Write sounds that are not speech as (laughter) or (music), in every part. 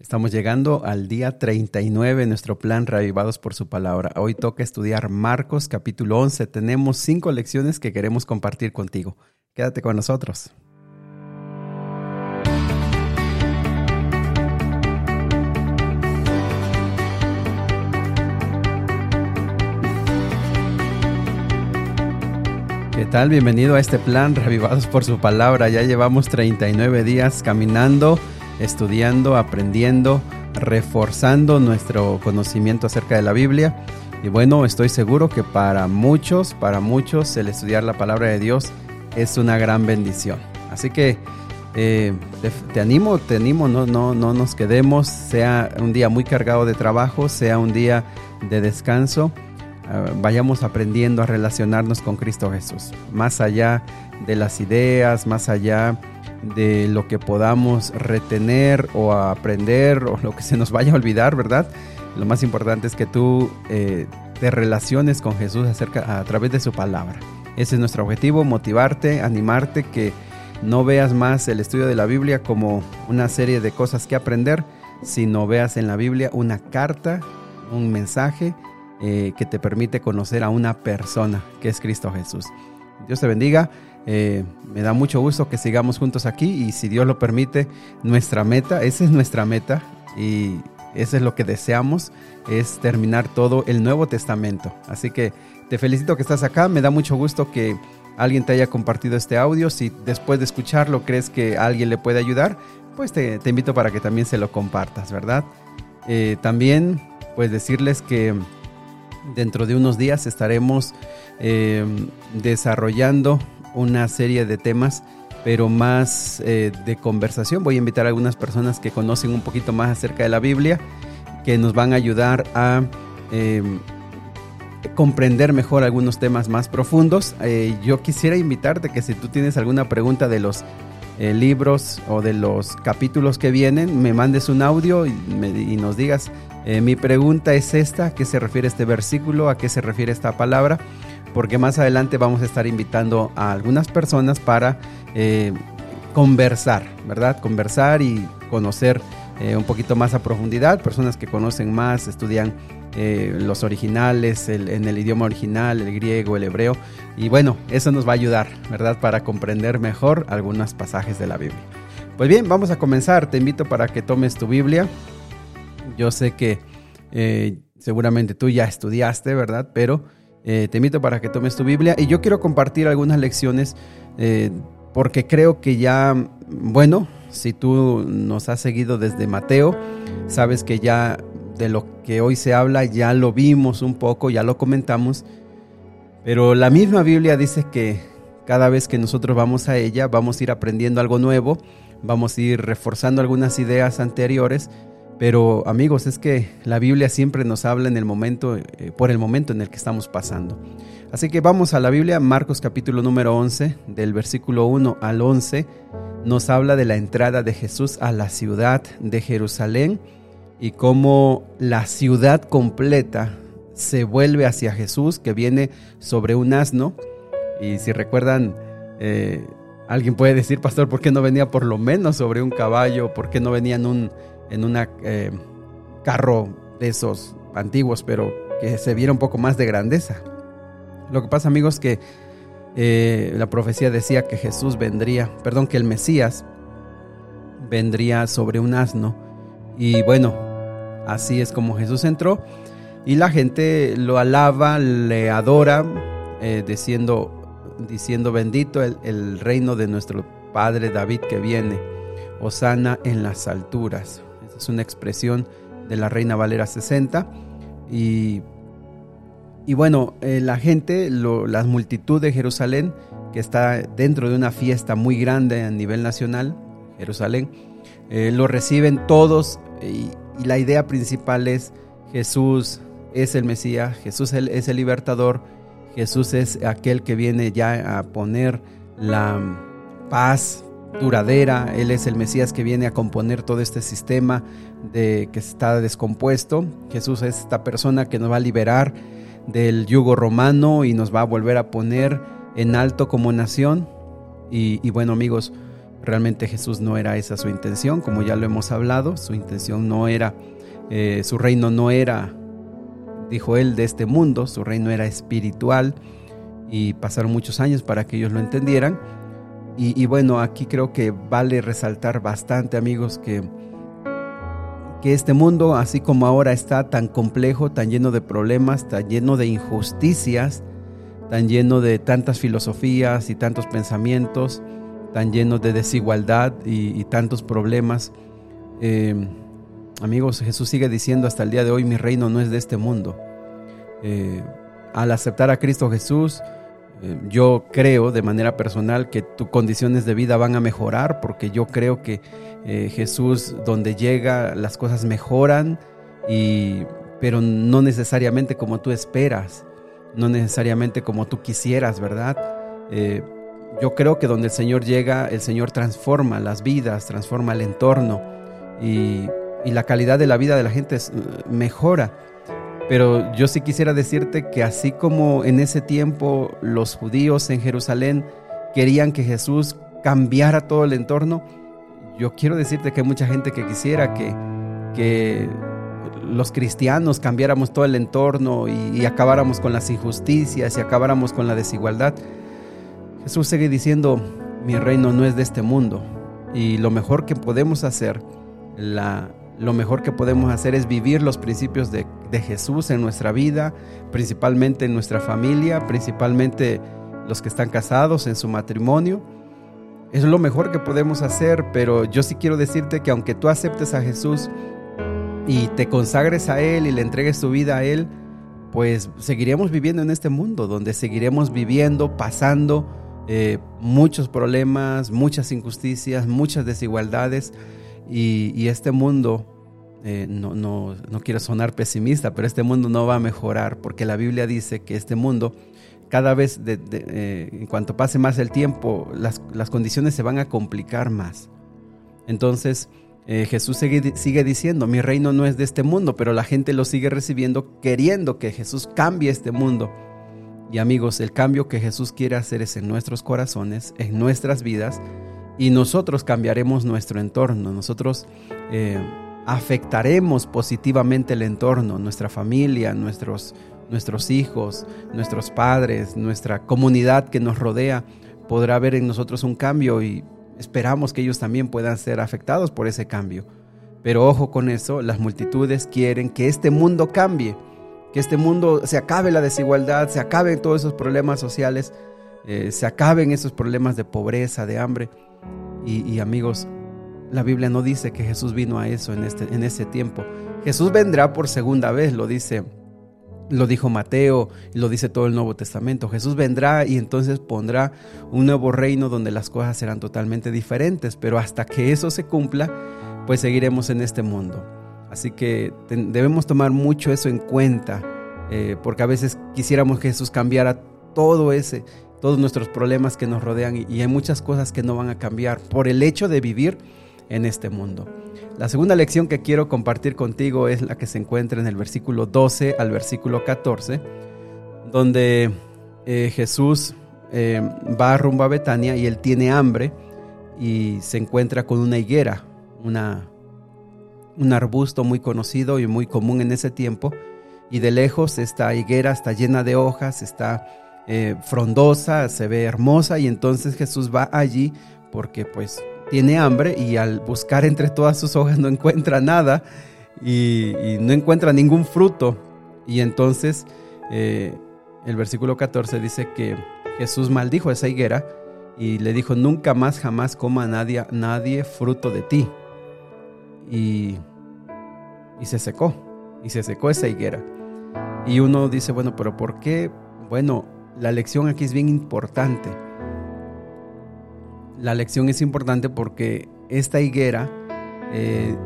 Estamos llegando al día 39 de nuestro plan Reavivados por su palabra. Hoy toca estudiar Marcos capítulo 11. Tenemos cinco lecciones que queremos compartir contigo. Quédate con nosotros. ¿Qué tal? Bienvenido a este plan Reavivados por su palabra. Ya llevamos 39 días caminando estudiando, aprendiendo, reforzando nuestro conocimiento acerca de la Biblia. Y bueno, estoy seguro que para muchos, para muchos, el estudiar la palabra de Dios es una gran bendición. Así que eh, te, animo, te animo, no, no, no nos quedemos, sea un día muy cargado de trabajo, sea un día de descanso, eh, vayamos aprendiendo a relacionarnos con Cristo Jesús, más allá de las ideas, más allá lo que podamos retener o aprender o lo que se nos vaya a olvidar, ¿verdad? Lo más importante es que tú eh, te relaciones con Jesús acerca, a través de su palabra. Ese es nuestro objetivo, motivarte, animarte, que no veas más el estudio de la Biblia como una serie de cosas que aprender, sino veas en la Biblia una carta, un mensaje eh, que te permite conocer a una persona, que es Cristo Jesús. Dios te bendiga. Eh, me da mucho gusto que sigamos juntos aquí y si Dios lo permite, nuestra meta, esa es nuestra meta y eso es lo que deseamos, es terminar todo el Nuevo Testamento. Así que te felicito que estás acá, me da mucho gusto que alguien te haya compartido este audio. Si después de escucharlo crees que alguien le puede ayudar, pues te, invito para que también se lo compartas, ¿verdad? Eh, también, pues decirles que dentro de unos días estaremos eh, desarrollando una serie de temas, pero más eh, de conversación. Voy a invitar a algunas personas que conocen un poquito más acerca de la Biblia, que nos van a ayudar a eh, comprender mejor algunos temas más profundos. Eh, yo quisiera invitarte que si tú tienes alguna pregunta de los libros o de los capítulos que vienen, me mandes un audio y nos digas, mi pregunta es esta, ¿a qué se refiere este versículo? ¿A qué se refiere esta palabra? Porque más adelante vamos a estar invitando a algunas personas para eh, conversar, ¿verdad? Conversar y conocer eh, un poquito más a profundidad, personas que conocen más, estudian eh, los originales, en el idioma original, el griego, el hebreo, y bueno, eso nos va a ayudar, ¿verdad? Para comprender mejor algunos pasajes de la Biblia. Pues bien, vamos a comenzar, te invito para que tomes tu Biblia, yo sé que seguramente tú ya estudiaste, ¿verdad? Pero eh, te invito para que tomes tu Biblia. Y yo quiero compartir algunas lecciones eh, porque creo que ya, bueno, si tú nos has seguido desde Mateo, sabes que ya de lo que hoy se habla ya lo vimos un poco, ya lo comentamos, pero la misma Biblia dice que cada vez que nosotros vamos a ella vamos a ir aprendiendo algo nuevo, vamos a ir reforzando algunas ideas anteriores pero amigos, es que la Biblia siempre nos habla en el momento, eh, por el momento en el que estamos pasando. Así que vamos a la Biblia, Marcos capítulo número 11, del versículo 1 al 11, nos habla de la entrada de Jesús a la ciudad de Jerusalén y cómo la ciudad completa se vuelve hacia Jesús que viene sobre un asno. Y si recuerdan, eh, alguien puede decir, pastor, ¿por qué no venía por lo menos sobre un caballo? ¿Por qué no venía en un en un eh, carro de esos antiguos, pero que se viera un poco más de grandeza. Lo que pasa, amigos, que eh, la profecía decía que Jesús vendría, perdón, que el Mesías vendría sobre un asno. Y bueno, así es como Jesús entró. Y la gente lo alaba, le adora, eh, diciendo, diciendo bendito el, el reino de nuestro Padre David que viene. Osana en las alturas es una expresión de la Reina Valera 60. Y, y bueno, eh, la gente, la multitud de Jerusalén, que está dentro de una fiesta muy grande a nivel nacional, Jerusalén, eh, lo reciben todos y, la idea principal es Jesús es el Mesías, Jesús es el libertador, Jesús es aquel que viene ya a poner la paz duradera. Él es el Mesías que viene a componer todo este sistema de que está descompuesto. Jesús es esta persona que nos va a liberar del yugo romano y nos va a volver a poner en alto como nación. Y, bueno amigos, Realmente Jesús no era esa su intención, como ya lo hemos hablado, su intención no era, eh, su reino no era, dijo él, de este mundo, su reino era espiritual y pasaron muchos años para que ellos lo entendieran. Y, bueno, aquí creo que vale resaltar bastante, amigos, que, que este mundo, así como ahora está tan complejo, tan lleno de problemas, tan lleno de injusticias, tan lleno de tantas filosofías y tantos pensamientos, tan lleno de desigualdad y, tantos problemas. Eh, amigos, Jesús sigue diciendo hasta el día de hoy, mi reino no es de este mundo. Eh, al aceptar a Cristo Jesús, yo creo de manera personal que tus condiciones de vida van a mejorar porque yo creo que Jesús donde llega las cosas mejoran, y, pero no necesariamente como tú esperas, no necesariamente como tú quisieras, ¿verdad? yo creo que donde el Señor llega, el Señor transforma las vidas, transforma el entorno y, la calidad de la vida de la gente mejora. Pero yo sí quisiera decirte que así como en ese tiempo los judíos en Jerusalén querían que Jesús cambiara todo el entorno, yo quiero decirte que hay mucha gente que quisiera que, que los cristianos cambiáramos todo el entorno y acabáramos con las injusticias y acabáramos con la desigualdad. Jesús sigue diciendo, mi reino no es de este mundo. Y lo mejor que podemos hacer, la, lo mejor que podemos hacer es vivir los principios de, de Jesús en nuestra vida, principalmente en nuestra familia, principalmente los que están casados en su matrimonio. Es lo mejor que podemos hacer, pero yo sí quiero decirte que aunque tú aceptes a Jesús y te consagres a Él y le entregues tu vida a Él, pues seguiremos viviendo en este mundo, donde seguiremos viviendo, pasando eh, muchos problemas, muchas injusticias, muchas desigualdades y, este mundo, eh, no, no, no, quiero sonar pesimista, pero este mundo no va a mejorar porque la Biblia dice que este mundo, cada vez, eh, en cuanto pase más el tiempo, las, las, condiciones se van a complicar más. Entonces, Jesús sigue, sigue diciendo, mi reino no es de este mundo, pero la gente lo sigue recibiendo queriendo que Jesús cambie este mundo. Y amigos, el cambio que Jesús quiere hacer es en nuestros corazones, en nuestras vidas, y nosotros cambiaremos nuestro entorno, nosotros eh, afectaremos positivamente el entorno, nuestra familia, nuestros, nuestros hijos, nuestros padres, nuestra comunidad que nos rodea, podrá ver en nosotros un cambio y esperamos que ellos también puedan ser afectados por ese cambio. Pero ojo con eso, las multitudes quieren que este mundo cambie que este mundo se acabe la desigualdad, se acaben todos esos problemas sociales, eh, se acaben esos problemas de pobreza, de hambre. Y, amigos, la Biblia no dice que Jesús vino a eso en, este, en ese tiempo. Jesús vendrá por segunda vez, lo dice, lo dijo Mateo, lo dice todo el Nuevo Testamento. Jesús vendrá y entonces pondrá un nuevo reino donde las cosas serán totalmente diferentes, pero hasta que eso se cumpla, pues seguiremos en este mundo. Así que debemos tomar mucho eso en cuenta, eh, porque a veces quisiéramos que Jesús cambiara todo ese, todos nuestros problemas que nos rodean y hay muchas cosas que no van a cambiar por el hecho de vivir en este mundo. La segunda lección que quiero compartir contigo es la que se encuentra en el versículo 12 al versículo 14, donde eh, Jesús eh, va rumbo a Betania y él tiene hambre y se encuentra con una higuera, una, un arbusto muy conocido y muy común en ese tiempo. Y de lejos esta higuera está llena de hojas, está eh, frondosa, se ve hermosa y entonces Jesús va allí porque pues tiene hambre y al buscar entre todas sus hojas no encuentra nada y, no encuentra ningún fruto. Y entonces eh, el versículo 14 dice que Jesús maldijo a esa higuera y le dijo, nunca más jamás coma nadie, nadie fruto de ti y, se secó, y se secó esa higuera. Y uno dice, bueno, pero ¿por qué? Bueno, la lección aquí es bien importante. La lección es importante porque esta higuera eh,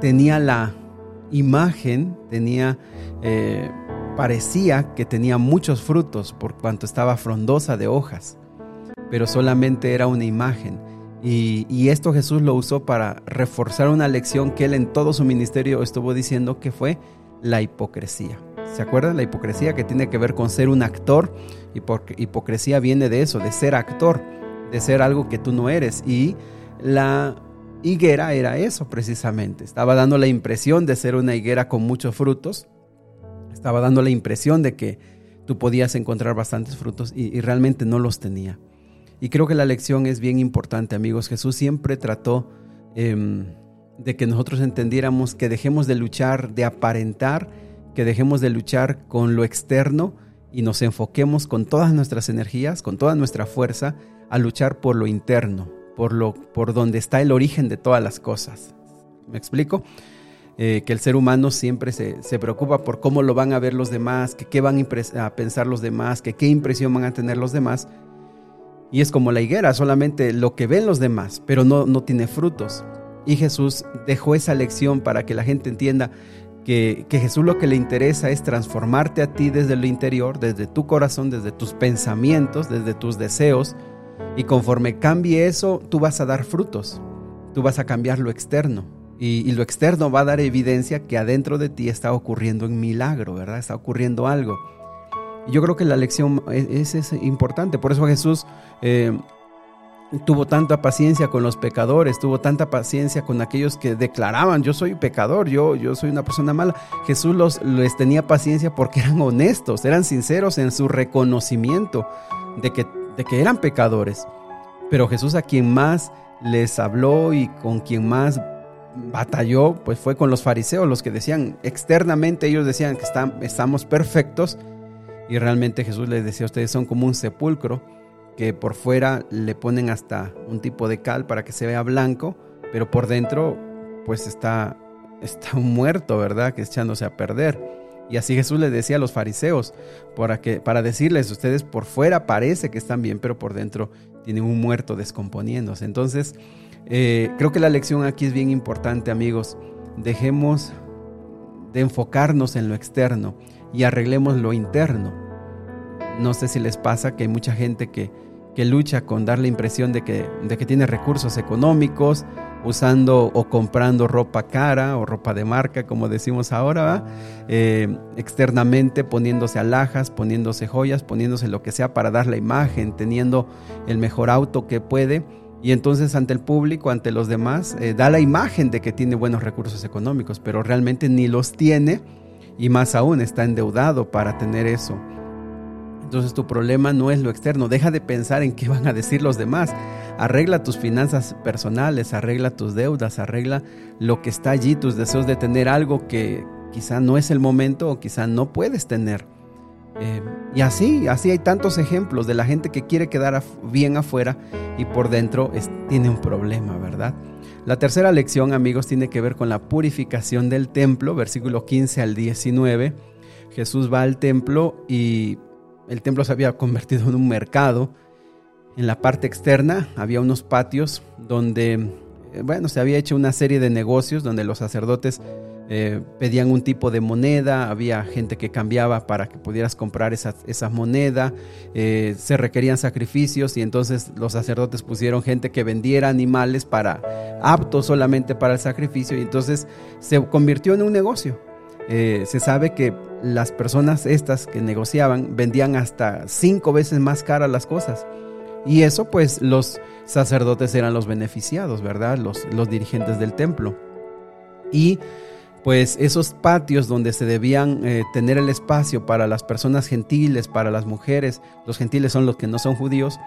tenía la imagen, tenía, eh, parecía que tenía muchos frutos por cuanto estaba frondosa de hojas, pero solamente era una imagen. Y, esto Jesús lo usó para reforzar una lección que él en todo su ministerio estuvo diciendo que fue la hipocresía. ¿Se acuerdan? La hipocresía que tiene que ver con ser un actor. Y porque hipocresía viene de eso, de ser actor, de ser algo que tú no eres. Y la higuera era eso precisamente. Estaba dando la impresión de ser una higuera con muchos frutos. Estaba dando la impresión de que tú podías encontrar bastantes frutos y, realmente no los tenía. Y creo que la lección es bien importante, amigos. Jesús siempre trató em, de que nosotros entendiéramos que dejemos de luchar, de aparentar, que dejemos de luchar con lo externo y nos enfoquemos con todas nuestras energías, con toda nuestra fuerza, a luchar por lo interno, por, lo, por donde está el origen de todas las cosas. ¿Me explico? Eh, que el ser humano siempre se, preocupa por cómo lo van a ver los demás, que qué van a pensar los demás, que qué impresión van a tener los demás. Y es como la higuera, solamente lo que ven los demás, pero no, no tiene frutos. Y Jesús dejó esa lección para que la gente entienda que, que, Jesús lo que le interesa es transformarte a ti desde lo interior, desde tu corazón, desde tus pensamientos, desde tus deseos, y conforme cambie eso, tú vas a dar frutos. Tú vas a cambiar lo externo. Y, lo externo va a dar evidencia que adentro de ti está ocurriendo un milagro, ¿verdad? Está ocurriendo algo. Y yo creo que la lección es, es, importante. Por eso Jesús eh, tuvo tanta paciencia con los pecadores, tuvo tanta paciencia con aquellos que declaraban, yo soy pecador, yo, yo soy una persona mala. Jesús los, les tenía paciencia porque eran honestos, eran sinceros en su reconocimiento de que de que eran pecadores. Pero Jesús a quien más les habló y con quien más batalló, pues fue con los fariseos, los que decían externamente, ellos decían que estamos perfectos y realmente Jesús les decía, ustedes son como un sepulcro que por fuera le ponen hasta un tipo de cal para que se vea blanco, pero por dentro pues está, está muerto, ¿verdad? Que echándose a perder. Y así Jesús les decía a los fariseos, para, que, para decirles, ustedes por fuera parece que están bien, pero por dentro tienen un muerto descomponiéndose. Entonces, eh, creo que la lección aquí es bien importante, amigos. Dejemos de enfocarnos en lo externo y arreglemos lo interno. No sé si les pasa que hay mucha gente que, que lucha con dar la impresión de que, de que tiene recursos económicos, usando o comprando ropa cara o ropa de marca, como decimos ahora, eh, externamente poniéndose alhajas, poniéndose joyas, poniéndose lo que sea para dar la imagen, teniendo el mejor auto que puede. Y entonces ante el público, ante los demás, eh, da la imagen de que tiene buenos recursos económicos, pero realmente ni los tiene y más aún está endeudado para tener eso. Entonces tu problema no es lo externo, deja de pensar en qué van a decir los demás. Arregla tus finanzas personales, arregla tus deudas, arregla lo que está allí, tus deseos de tener algo que quizá no es el momento o quizá no puedes tener. Eh, y así, así hay tantos ejemplos de la gente que quiere quedar bien afuera y por dentro tiene un problema, ¿verdad? La tercera lección, amigos, tiene que ver con la purificación del templo, versículo 15 al 19. Jesús va al templo y el templo se había convertido en un mercado. En la parte externa había unos patios donde, eh, bueno, se había hecho una serie de negocios donde los sacerdotes eh, pedían un tipo de moneda, había gente que cambiaba para que pudieras comprar esa, moneda, eh, se requerían sacrificios y entonces los sacerdotes pusieron gente que vendiera animales para aptos solamente para el sacrificio y entonces se convirtió en un negocio. se sabe que las personas estas que negociaban vendían hasta cinco veces más caras las cosas. Y eso pues los sacerdotes eran los beneficiados, ¿verdad? Los, los dirigentes del templo. Y pues esos patios donde se debían eh, tener el espacio para las personas gentiles, para las mujeres, los gentiles son los que no son judíos,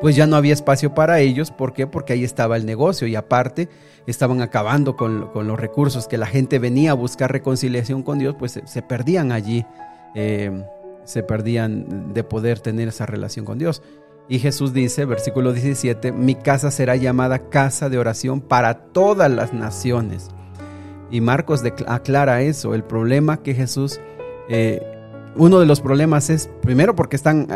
pues ya no había espacio para ellos. ¿Por qué? Porque ahí estaba el negocio y aparte estaban acabando con, los recursos que la gente venía a buscar reconciliación con Dios, pues se, perdían allí, eh, se perdían de poder tener esa relación con Dios. Y Jesús dice, versículo 17, mi casa será llamada casa de oración para todas las naciones. Y Marcos aclara eso, el problema que Jesús... Eh, uno de los problemas es, primero, porque están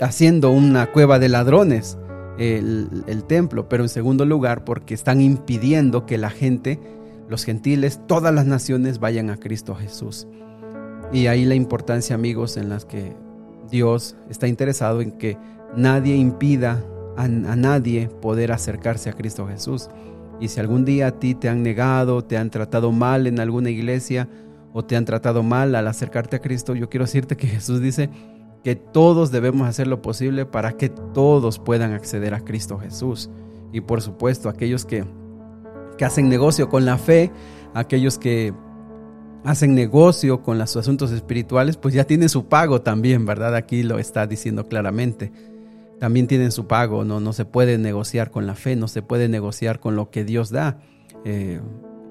haciendo una cueva de ladrones el, templo, pero en segundo lugar, porque están impidiendo que la gente, los gentiles, todas las naciones vayan a Cristo Jesús. Y ahí la importancia, amigos, en las que Dios está interesado en que nadie impida a, nadie poder acercarse a Cristo Jesús. Y si algún día a ti te han negado, te han tratado mal en alguna iglesia, o te han tratado mal al acercarte a Cristo, yo quiero decirte que Jesús dice que todos debemos hacer lo posible para que todos puedan acceder a Cristo Jesús. y por supuesto aquellos que, que hacen negocio con la fe, aquellos que hacen negocio con los asuntos espirituales, pues ya tienen su pago también, ¿verdad? Aquí lo está diciendo claramente. También tienen su pago, no, no se puede negociar con la fe, no se puede negociar con lo que Dios da. Eh,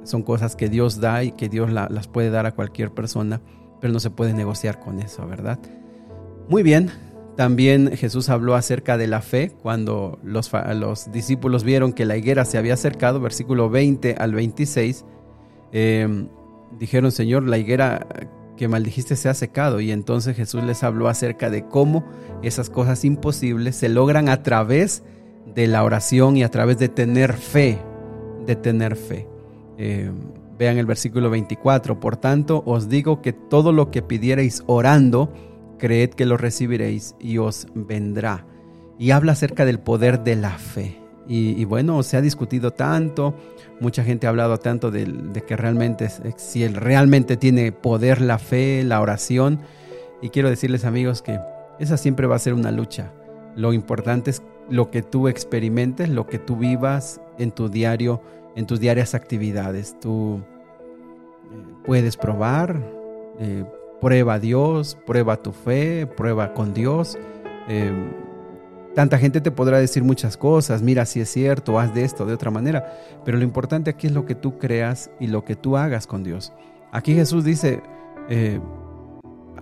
son cosas que Dios da y que Dios las puede dar a cualquier persona, pero no se puede negociar con eso, ¿verdad? Muy bien, también Jesús habló acerca de la fe cuando los, los discípulos vieron que la higuera se había acercado, versículo 20 al 26. Eh, dijeron, Señor, la higuera que maldijiste se ha secado. Y entonces Jesús les habló acerca de cómo esas cosas imposibles se logran a través de la oración y a través de tener fe, de tener fe. Eh, vean el versículo 24, por tanto os digo que todo lo que pidierais orando, creed que lo recibiréis y os vendrá. Y habla acerca del poder de la fe. Y, bueno, se ha discutido tanto, mucha gente ha hablado tanto de, que realmente, si él realmente tiene poder la fe, la oración. Y quiero decirles amigos que esa siempre va a ser una lucha. Lo importante es lo que tú experimentes, lo que tú vivas en tu diario, en tus diarias actividades. Tú eh, puedes probar, eh, prueba a Dios, prueba tu fe, prueba con Dios. Eh, Tanta gente te podrá decir muchas cosas, mira si es cierto, haz de esto, de otra manera, pero lo importante aquí es lo que tú creas y lo que tú hagas con Dios. Aquí Jesús dice, eh,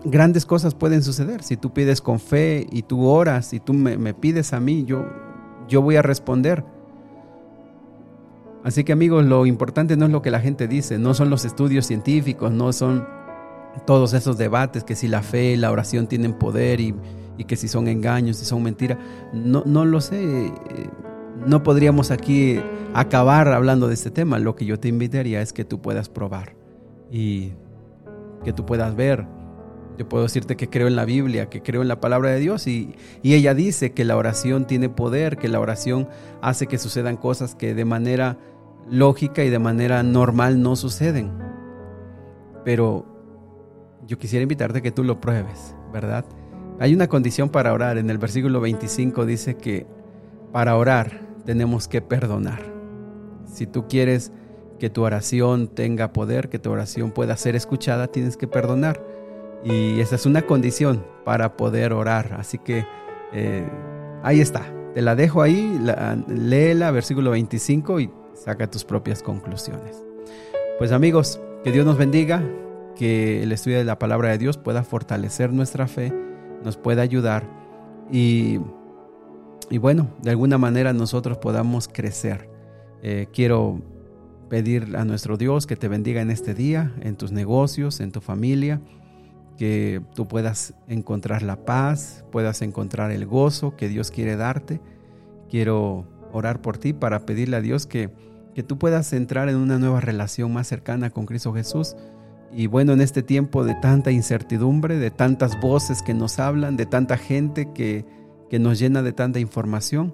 grandes cosas pueden suceder. Si tú pides con fe y tú oras y tú me, pides a mí, yo, yo voy a responder. Así que amigos, lo importante no es lo que la gente dice, no son los estudios científicos, no son todos esos debates que si la fe y la oración tienen poder y y que si son engaños, si son mentiras, no, no lo sé. Eh, no podríamos aquí acabar hablando de este tema. Lo que yo te invitaría es que tú puedas probar y que tú puedas ver. Yo puedo decirte que creo en la Biblia, que creo en la palabra de Dios y, y ella dice que la oración tiene poder, que la oración hace que sucedan cosas que de manera lógica y de manera normal no suceden. Pero yo quisiera invitarte a que tú lo pruebes, ¿verdad? Hay una condición para orar. En el versículo 25 dice que para orar tenemos que perdonar. Si tú quieres que tu oración tenga poder, que tu oración pueda ser escuchada, tienes que perdonar. Y esa es una condición para poder orar. Así que eh, ahí está. Te la dejo ahí, léela, versículo 25 y saca tus propias conclusiones. Pues amigos, que Dios nos bendiga, que el estudio de la palabra de Dios pueda fortalecer nuestra fe nos pueda ayudar y, y bueno, de alguna manera nosotros podamos crecer. Eh, quiero pedir a nuestro Dios que te bendiga en este día, en tus negocios, en tu familia, que tú puedas encontrar la paz, puedas encontrar el gozo que Dios quiere darte. Quiero orar por ti para pedirle a Dios que, que tú puedas entrar en una nueva relación más cercana con Cristo Jesús y bueno, en este tiempo de tanta incertidumbre, de tantas voces que nos hablan, de tanta gente que, que nos llena de tanta información,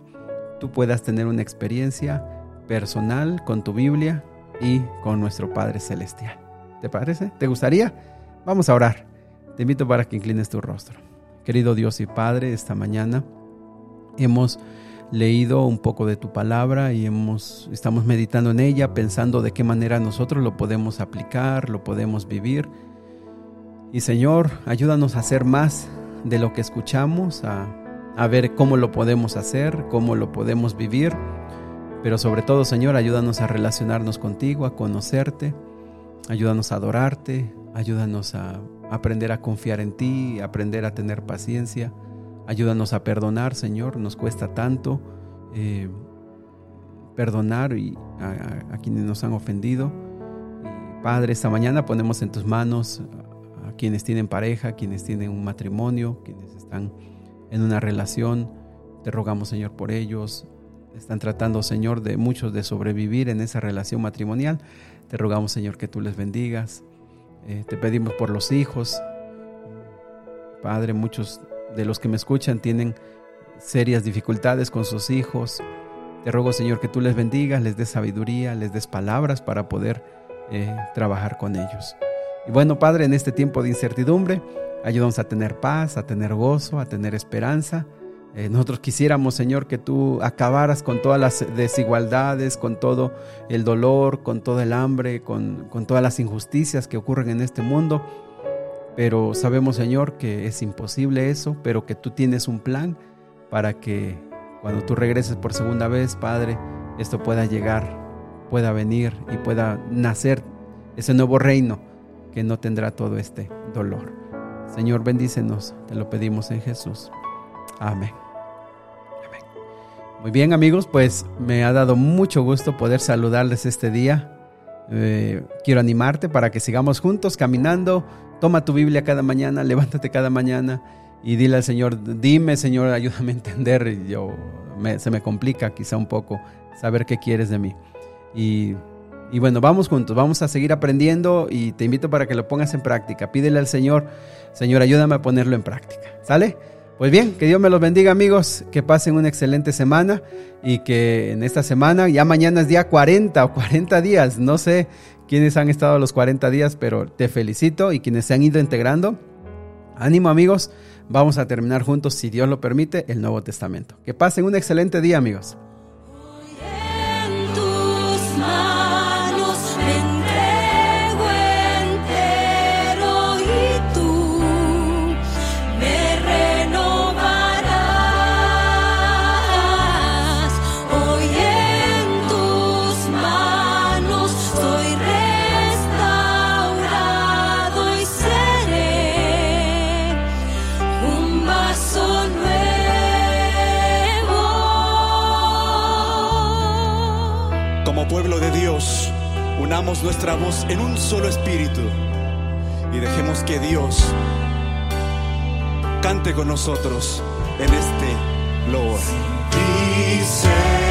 tú puedas tener una experiencia personal con tu Biblia y con nuestro Padre Celestial. ¿Te parece? ¿Te gustaría? Vamos a orar. Te invito para que inclines tu rostro. Querido Dios y Padre, esta mañana hemos leído un poco de tu palabra y hemos, estamos meditando en ella, pensando de qué manera nosotros lo podemos aplicar, lo podemos vivir. Y Señor, ayúdanos a hacer más de lo que escuchamos, a, a ver cómo lo podemos hacer, cómo lo podemos vivir. Pero sobre todo, Señor, ayúdanos a relacionarnos contigo, a conocerte, ayúdanos a adorarte, ayúdanos a aprender a confiar en ti, aprender a tener paciencia Ayúdanos a perdonar, Señor, nos cuesta tanto eh, perdonar y a, quienes nos han ofendido. Padre, esta mañana ponemos en tus manos a, quienes tienen pareja, quienes tienen un matrimonio, quienes están en una relación. Te rogamos, Señor, por ellos. Están tratando, Señor, de muchos de sobrevivir en esa relación matrimonial. Te rogamos, Señor, que tú les bendigas. Eh, te pedimos por los hijos. Padre, muchos de los que me escuchan tienen serias dificultades con sus hijos. Te ruego, Señor, que tú les bendigas, les des sabiduría, les des palabras para poder eh, trabajar con ellos. Y bueno, Padre, en este tiempo de incertidumbre, ayúdanos a tener paz, a tener gozo, a tener esperanza. Eh, nosotros quisiéramos, Señor, que tú acabaras con todas las desigualdades, con todo el dolor, con todo el hambre, con, con todas las injusticias que ocurren en este mundo. Pero sabemos, Señor, que es imposible eso, pero que tú tienes un plan para que cuando tú regreses por segunda vez, Padre, esto pueda llegar, pueda venir y pueda nacer ese nuevo reino que no tendrá todo este dolor. Señor, bendícenos, te lo pedimos en Jesús. Amén. Muy bien amigos, pues me ha dado mucho gusto poder saludarles este día. Eh, quiero animarte para que sigamos juntos caminando. Toma tu Biblia cada mañana, (laughs) levántate cada mañana y dile al Señor, dime Señor, ayúdame a entender. Yo, se me complica quizá un poco saber qué quieres de mí. Y, y bueno, vamos juntos, vamos a seguir aprendiendo y te invito para que lo pongas en práctica. Pídele al Señor, Señor, ayúdame a ponerlo en práctica. ¿Sale? Pues bien, que Dios me los bendiga amigos, que pasen una excelente semana y que en esta semana, ya mañana es día 40 o 40 días, no sé quiénes han estado los 40 días, pero te felicito y quienes se han ido integrando. Ánimo amigos, vamos a terminar juntos, si Dios lo permite, el Nuevo Testamento. Que pasen un excelente día amigos. Unamos nuestra voz en un solo espíritu y dejemos que Dios cante con nosotros en este. Dice